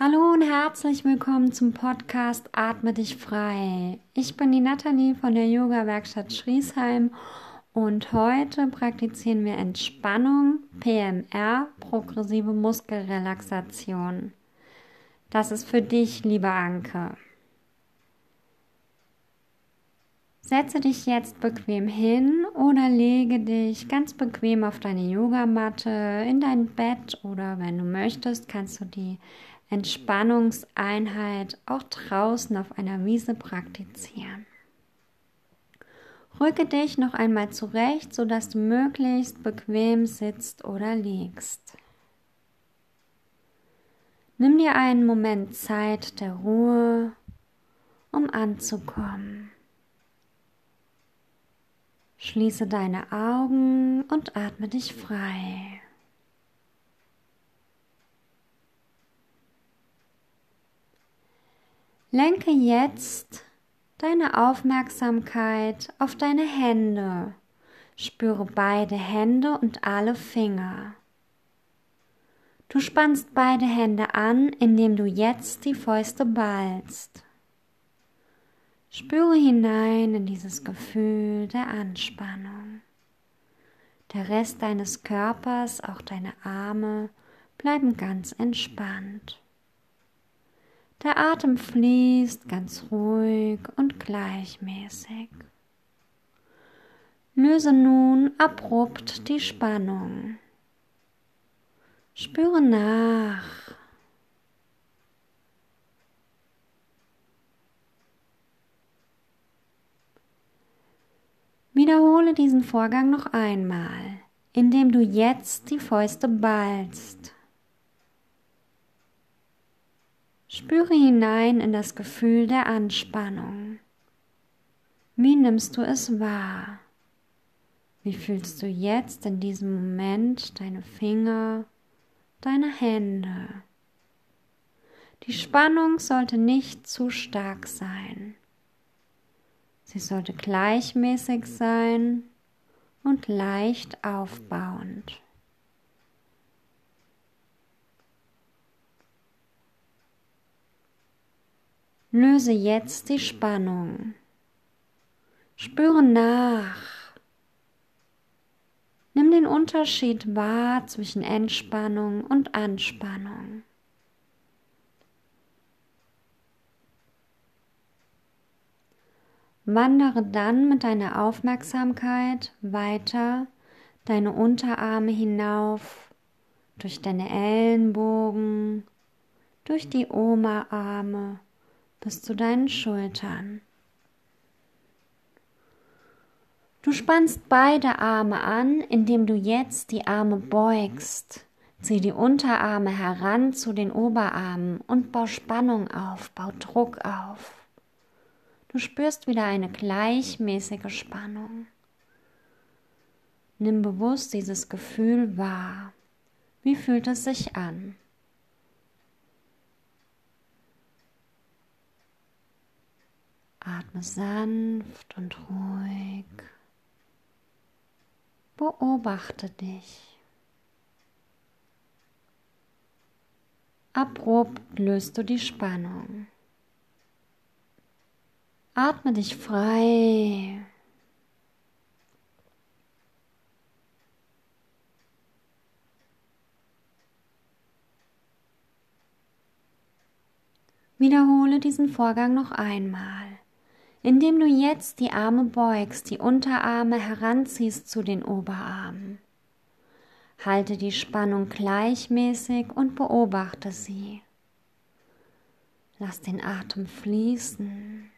Hallo und herzlich willkommen zum Podcast Atme dich frei. Ich bin die Nathalie von der Yoga Werkstatt Schriesheim und heute praktizieren wir Entspannung, PMR, progressive Muskelrelaxation. Das ist für dich, lieber Anke. Setze dich jetzt bequem hin oder lege dich ganz bequem auf deine Yogamatte, in dein Bett oder wenn du möchtest, kannst du die Entspannungseinheit auch draußen auf einer Wiese praktizieren. Rücke dich noch einmal zurecht, sodass du möglichst bequem sitzt oder liegst. Nimm dir einen Moment Zeit der Ruhe, um anzukommen. Schließe deine Augen und atme dich frei. Lenke jetzt deine Aufmerksamkeit auf deine Hände. Spüre beide Hände und alle Finger. Du spannst beide Hände an, indem du jetzt die Fäuste ballst. Spüre hinein in dieses Gefühl der Anspannung. Der Rest deines Körpers, auch deine Arme, bleiben ganz entspannt. Der Atem fließt ganz ruhig und gleichmäßig. Löse nun abrupt die Spannung. Spüre nach. Wiederhole diesen Vorgang noch einmal, indem du jetzt die Fäuste ballst. Spüre hinein in das Gefühl der Anspannung. Wie nimmst du es wahr? Wie fühlst du jetzt in diesem Moment deine Finger, deine Hände? Die Spannung sollte nicht zu stark sein. Sie sollte gleichmäßig sein und leicht aufbauend. Löse jetzt die Spannung. Spüre nach. Nimm den Unterschied wahr zwischen Entspannung und Anspannung. Wandere dann mit deiner Aufmerksamkeit weiter deine Unterarme hinauf, durch deine Ellenbogen, durch die Oma-Arme bis zu deinen Schultern. Du spannst beide Arme an, indem du jetzt die Arme beugst. Zieh die Unterarme heran zu den Oberarmen und bau Spannung auf, bau Druck auf. Du spürst wieder eine gleichmäßige Spannung. Nimm bewusst dieses Gefühl wahr. Wie fühlt es sich an? Atme sanft und ruhig. Beobachte dich. Abrupt löst du die Spannung. Atme dich frei. Wiederhole diesen Vorgang noch einmal indem du jetzt die Arme beugst, die Unterarme heranziehst zu den Oberarmen. Halte die Spannung gleichmäßig und beobachte sie. Lass den Atem fließen.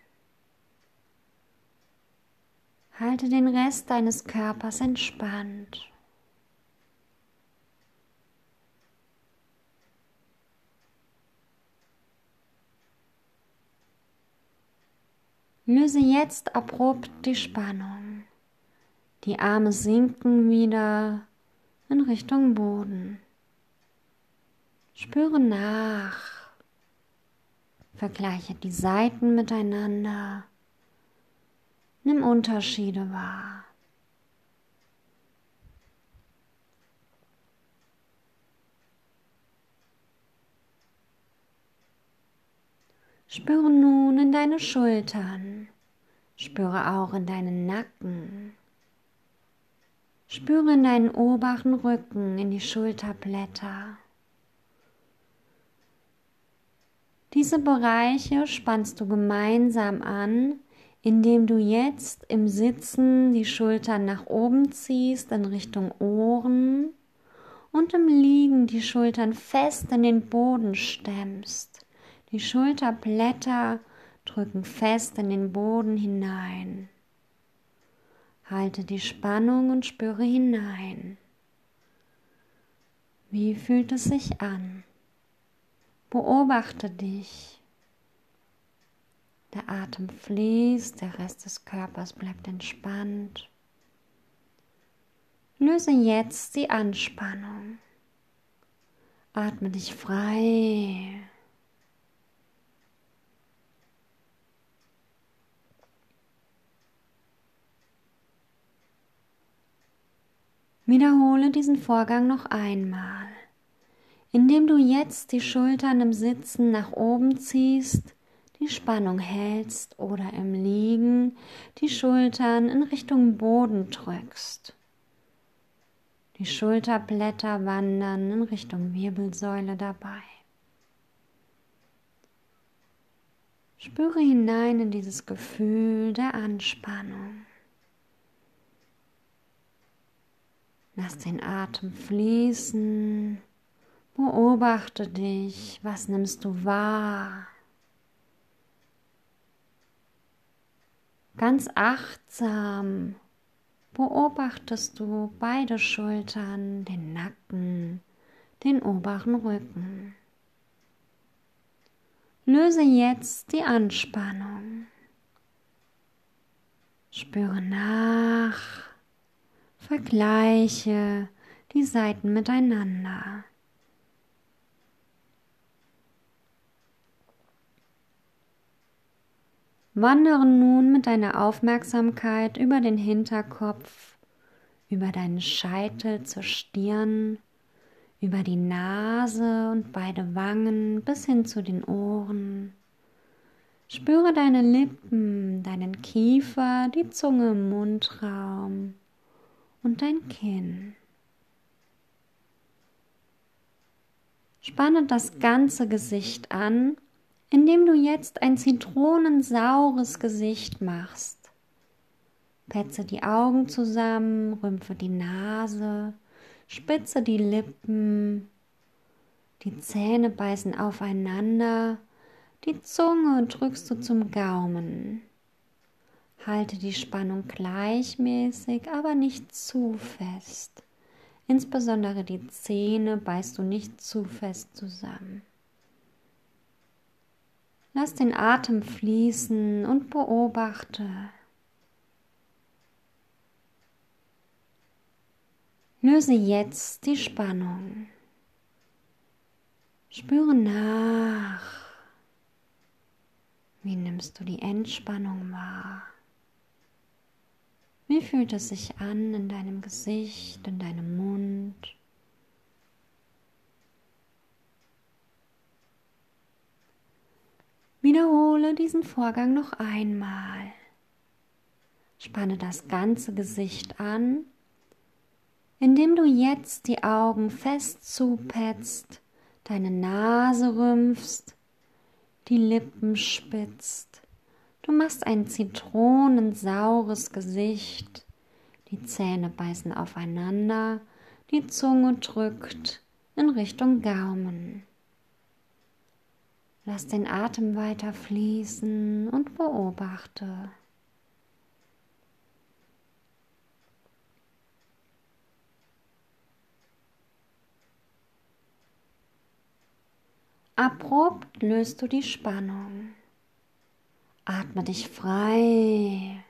Halte den Rest deines Körpers entspannt. Löse jetzt abrupt die Spannung. Die Arme sinken wieder in Richtung Boden. Spüre nach. Vergleiche die Seiten miteinander. Nimm Unterschiede wahr. Spüre nun in deine Schultern, spüre auch in deinen Nacken, spüre in deinen oberen Rücken, in die Schulterblätter. Diese Bereiche spannst du gemeinsam an, indem du jetzt im Sitzen die Schultern nach oben ziehst in Richtung Ohren und im Liegen die Schultern fest in den Boden stemmst. Die Schulterblätter drücken fest in den Boden hinein. Halte die Spannung und spüre hinein. Wie fühlt es sich an? Beobachte dich. Der Atem fließt, der Rest des Körpers bleibt entspannt. Löse jetzt die Anspannung. Atme dich frei. Wiederhole diesen Vorgang noch einmal indem du jetzt die Schultern im Sitzen nach oben ziehst, die Spannung hältst oder im Liegen die Schultern in Richtung Boden drückst. Die Schulterblätter wandern in Richtung Wirbelsäule dabei. Spüre hinein in dieses Gefühl der Anspannung. Lass den Atem fließen Beobachte dich, was nimmst du wahr? Ganz achtsam beobachtest du beide Schultern, den Nacken, den oberen Rücken. Löse jetzt die Anspannung. Spüre nach, vergleiche die Seiten miteinander. Wandere nun mit deiner Aufmerksamkeit über den Hinterkopf, über deinen Scheitel zur Stirn, über die Nase und beide Wangen bis hin zu den Ohren. Spüre deine Lippen, deinen Kiefer, die Zunge im Mundraum und dein Kinn. Spanne das ganze Gesicht an indem du jetzt ein zitronensaures Gesicht machst. Petze die Augen zusammen, rümpfe die Nase, spitze die Lippen, die Zähne beißen aufeinander, die Zunge drückst du zum Gaumen. Halte die Spannung gleichmäßig, aber nicht zu fest. Insbesondere die Zähne beißt du nicht zu fest zusammen. Lass den Atem fließen und beobachte. Löse jetzt die Spannung. Spüre nach. Wie nimmst du die Entspannung wahr? Wie fühlt es sich an in deinem Gesicht, in deinem Mund? Wiederhole diesen Vorgang noch einmal. Spanne das ganze Gesicht an, indem du jetzt die Augen fest zupetzt, deine Nase rümpfst, die Lippen spitzt. Du machst ein zitronensaures Gesicht, die Zähne beißen aufeinander, die Zunge drückt in Richtung Gaumen. Lass den Atem weiter fließen und beobachte. Abrupt löst du die Spannung. Atme dich frei.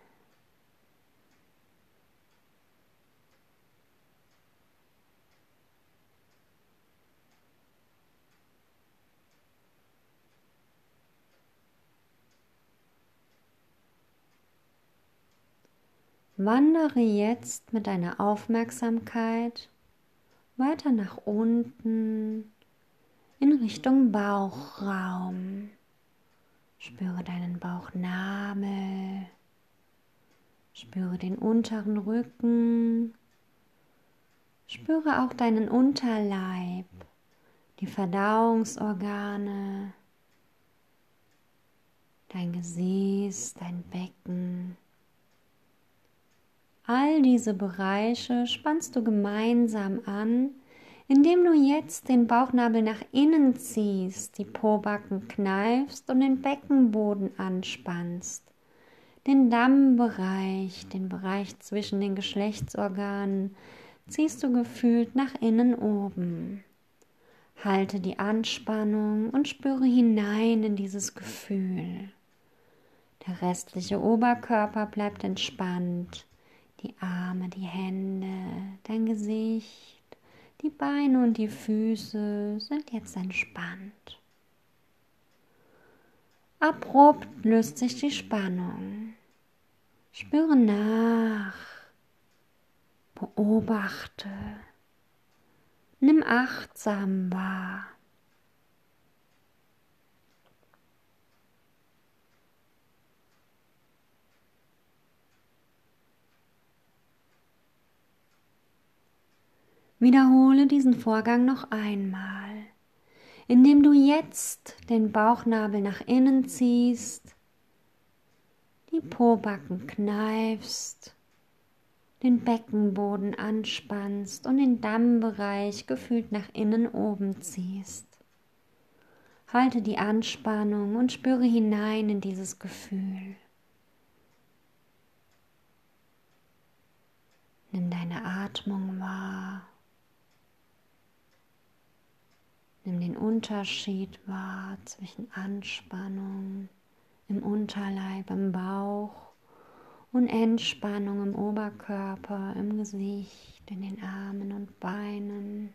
Wandere jetzt mit deiner Aufmerksamkeit weiter nach unten in Richtung Bauchraum. Spüre deinen Bauchnabel. Spüre den unteren Rücken. Spüre auch deinen Unterleib, die Verdauungsorgane, dein Gesäß, dein Becken. All diese Bereiche spannst du gemeinsam an, indem du jetzt den Bauchnabel nach innen ziehst, die Pobacken kneifst und den Beckenboden anspannst, den Dammbereich, den Bereich zwischen den Geschlechtsorganen, ziehst du gefühlt nach innen oben. Halte die Anspannung und spüre hinein in dieses Gefühl. Der restliche Oberkörper bleibt entspannt, die Arme, die Hände, dein Gesicht, die Beine und die Füße sind jetzt entspannt. Abrupt löst sich die Spannung. Spüre nach. Beobachte. Nimm achtsam wahr. Wiederhole diesen Vorgang noch einmal, indem du jetzt den Bauchnabel nach innen ziehst, die Pobacken kneifst, den Beckenboden anspannst und den Dammbereich gefühlt nach innen oben ziehst. Halte die Anspannung und spüre hinein in dieses Gefühl. Nimm deine Atmung wahr. Nimm den Unterschied wahr zwischen Anspannung im Unterleib, im Bauch und Entspannung im Oberkörper, im Gesicht, in den Armen und Beinen.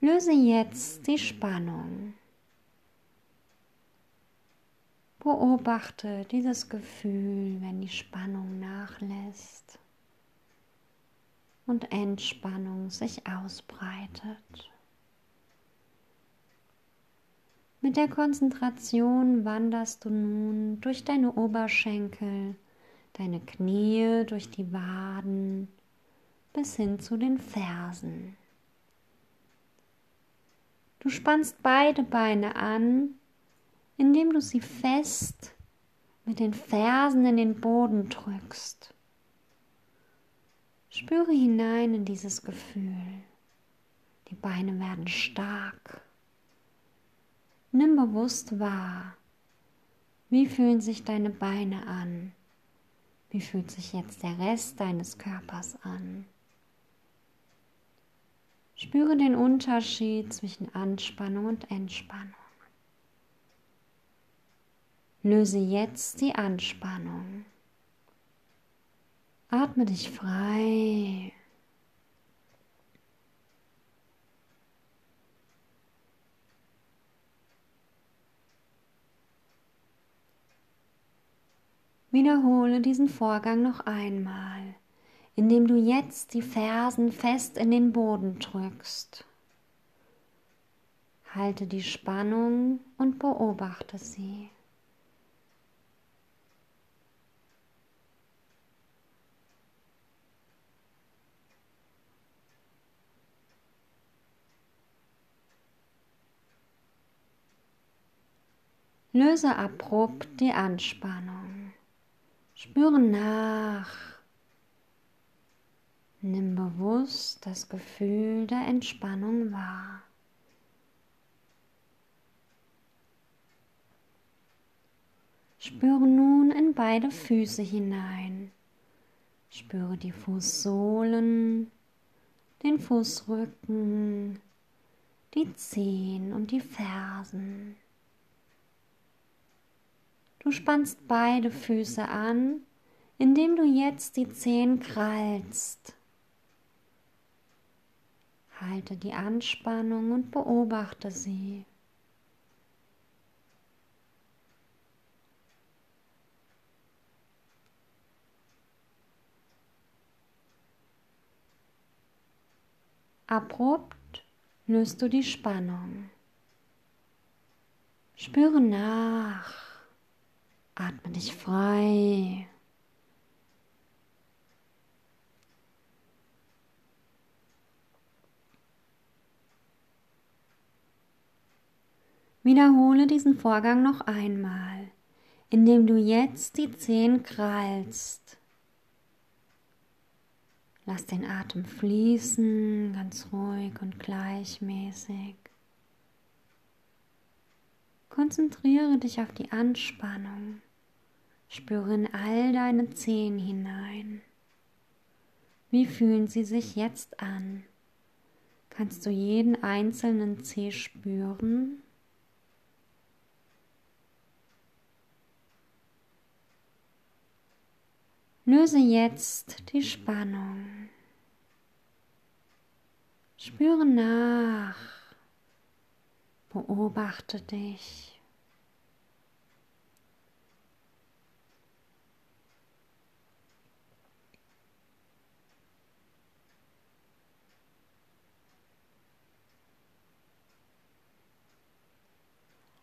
Löse jetzt die Spannung. Beobachte dieses Gefühl, wenn die Spannung nachlässt und Entspannung sich ausbreitet. Mit der Konzentration wanderst du nun durch deine Oberschenkel, deine Knie, durch die Waden bis hin zu den Fersen. Du spannst beide Beine an, indem du sie fest mit den Fersen in den Boden drückst. Spüre hinein in dieses Gefühl. Die Beine werden stark. Nimm bewusst wahr, wie fühlen sich deine Beine an? Wie fühlt sich jetzt der Rest deines Körpers an? Spüre den Unterschied zwischen Anspannung und Entspannung. Löse jetzt die Anspannung. Atme dich frei Wiederhole diesen Vorgang noch einmal, indem du jetzt die Fersen fest in den Boden drückst. Halte die Spannung und beobachte sie. Löse abrupt die Anspannung. Spüre nach. Nimm bewusst das Gefühl der Entspannung wahr. Spüre nun in beide Füße hinein. Spüre die Fußsohlen, den Fußrücken, die Zehen und die Fersen. Du spannst beide Füße an, indem du jetzt die Zehen krallst. Halte die Anspannung und beobachte sie. Abrupt löst du die Spannung. Spüre nach. Atme dich frei. Wiederhole diesen Vorgang noch einmal, indem du jetzt die Zehen krallst. Lass den Atem fließen, ganz ruhig und gleichmäßig. Konzentriere dich auf die Anspannung. Spüre in all deine Zehen hinein. Wie fühlen sie sich jetzt an? Kannst du jeden einzelnen Zeh spüren? Löse jetzt die Spannung. Spüre nach. Beobachte dich.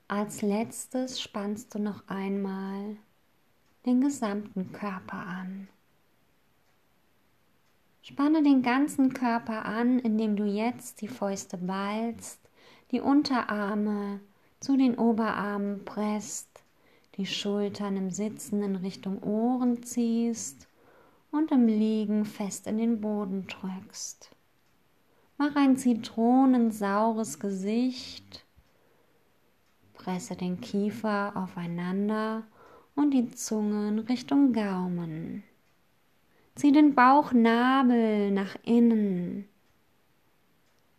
Als letztes spannst du noch einmal den gesamten Körper an. Spanne den ganzen Körper an, indem du jetzt die Fäuste ballst, die Unterarme zu den Oberarmen presst, die Schultern im Sitzen in Richtung Ohren ziehst und im Liegen fest in den Boden drückst. Mach ein zitronensaures Gesicht, presse den Kiefer aufeinander und die Zunge in Richtung Gaumen. Zieh den Bauchnabel nach innen.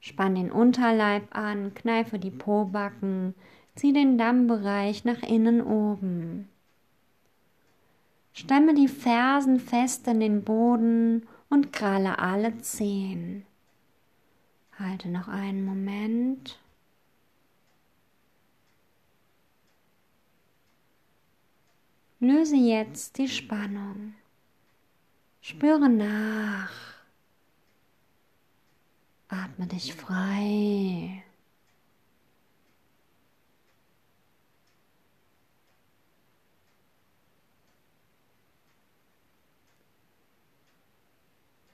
Spann den Unterleib an, kneife die Pobacken, zieh den Dammbereich nach innen oben. Stemme die Fersen fest in den Boden und kralle alle Zehen. Halte noch einen Moment. Löse jetzt die Spannung. Spüre nach. Atme dich frei.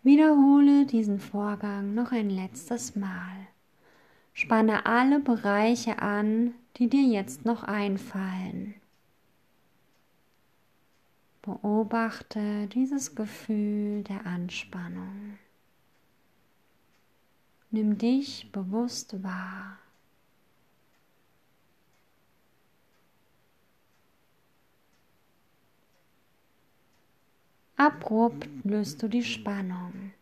Wiederhole diesen Vorgang noch ein letztes Mal. Spanne alle Bereiche an, die dir jetzt noch einfallen. Beobachte dieses Gefühl der Anspannung. Nimm dich bewusst wahr. Abrupt löst du die Spannung.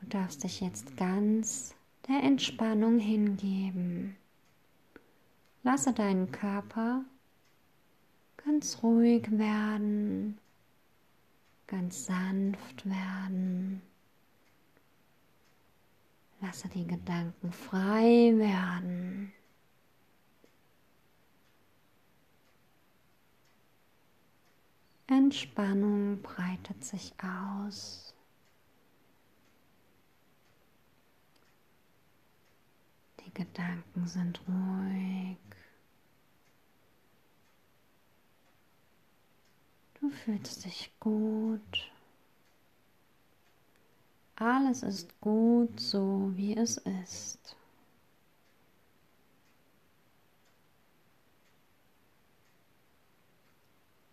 Du darfst dich jetzt ganz der Entspannung hingeben. Lasse deinen Körper ganz ruhig werden, ganz sanft werden. Lasse die Gedanken frei werden. Entspannung breitet sich aus. Die Gedanken sind ruhig. Du fühlst dich gut. Alles ist gut so, wie es ist.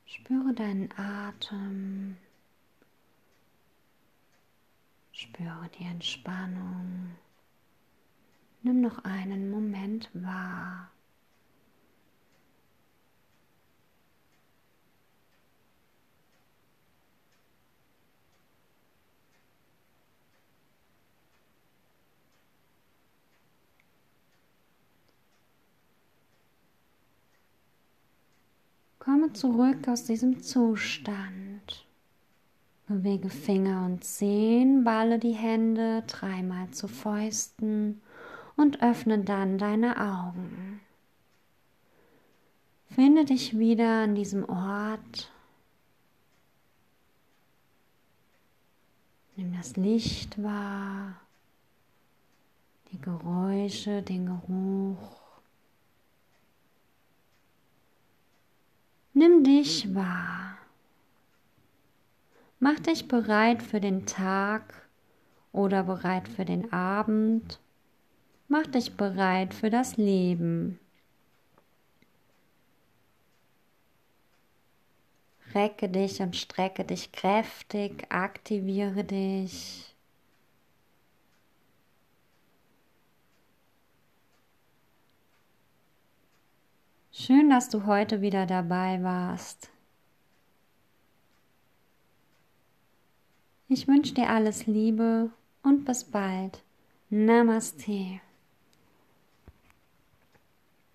Spüre deinen Atem. Spüre die Entspannung. Nimm noch einen Moment wahr. Komme zurück aus diesem Zustand. Bewege Finger und Zehen, balle die Hände dreimal zu Fäusten und öffne dann deine Augen. Finde dich wieder an diesem Ort. Nimm das Licht wahr, die Geräusche, den Geruch. Nimm dich wahr. Mach dich bereit für den Tag oder bereit für den Abend. Mach dich bereit für das Leben. Recke dich und strecke dich kräftig, aktiviere dich. Schön, dass du heute wieder dabei warst. Ich wünsche dir alles Liebe und bis bald. Namaste.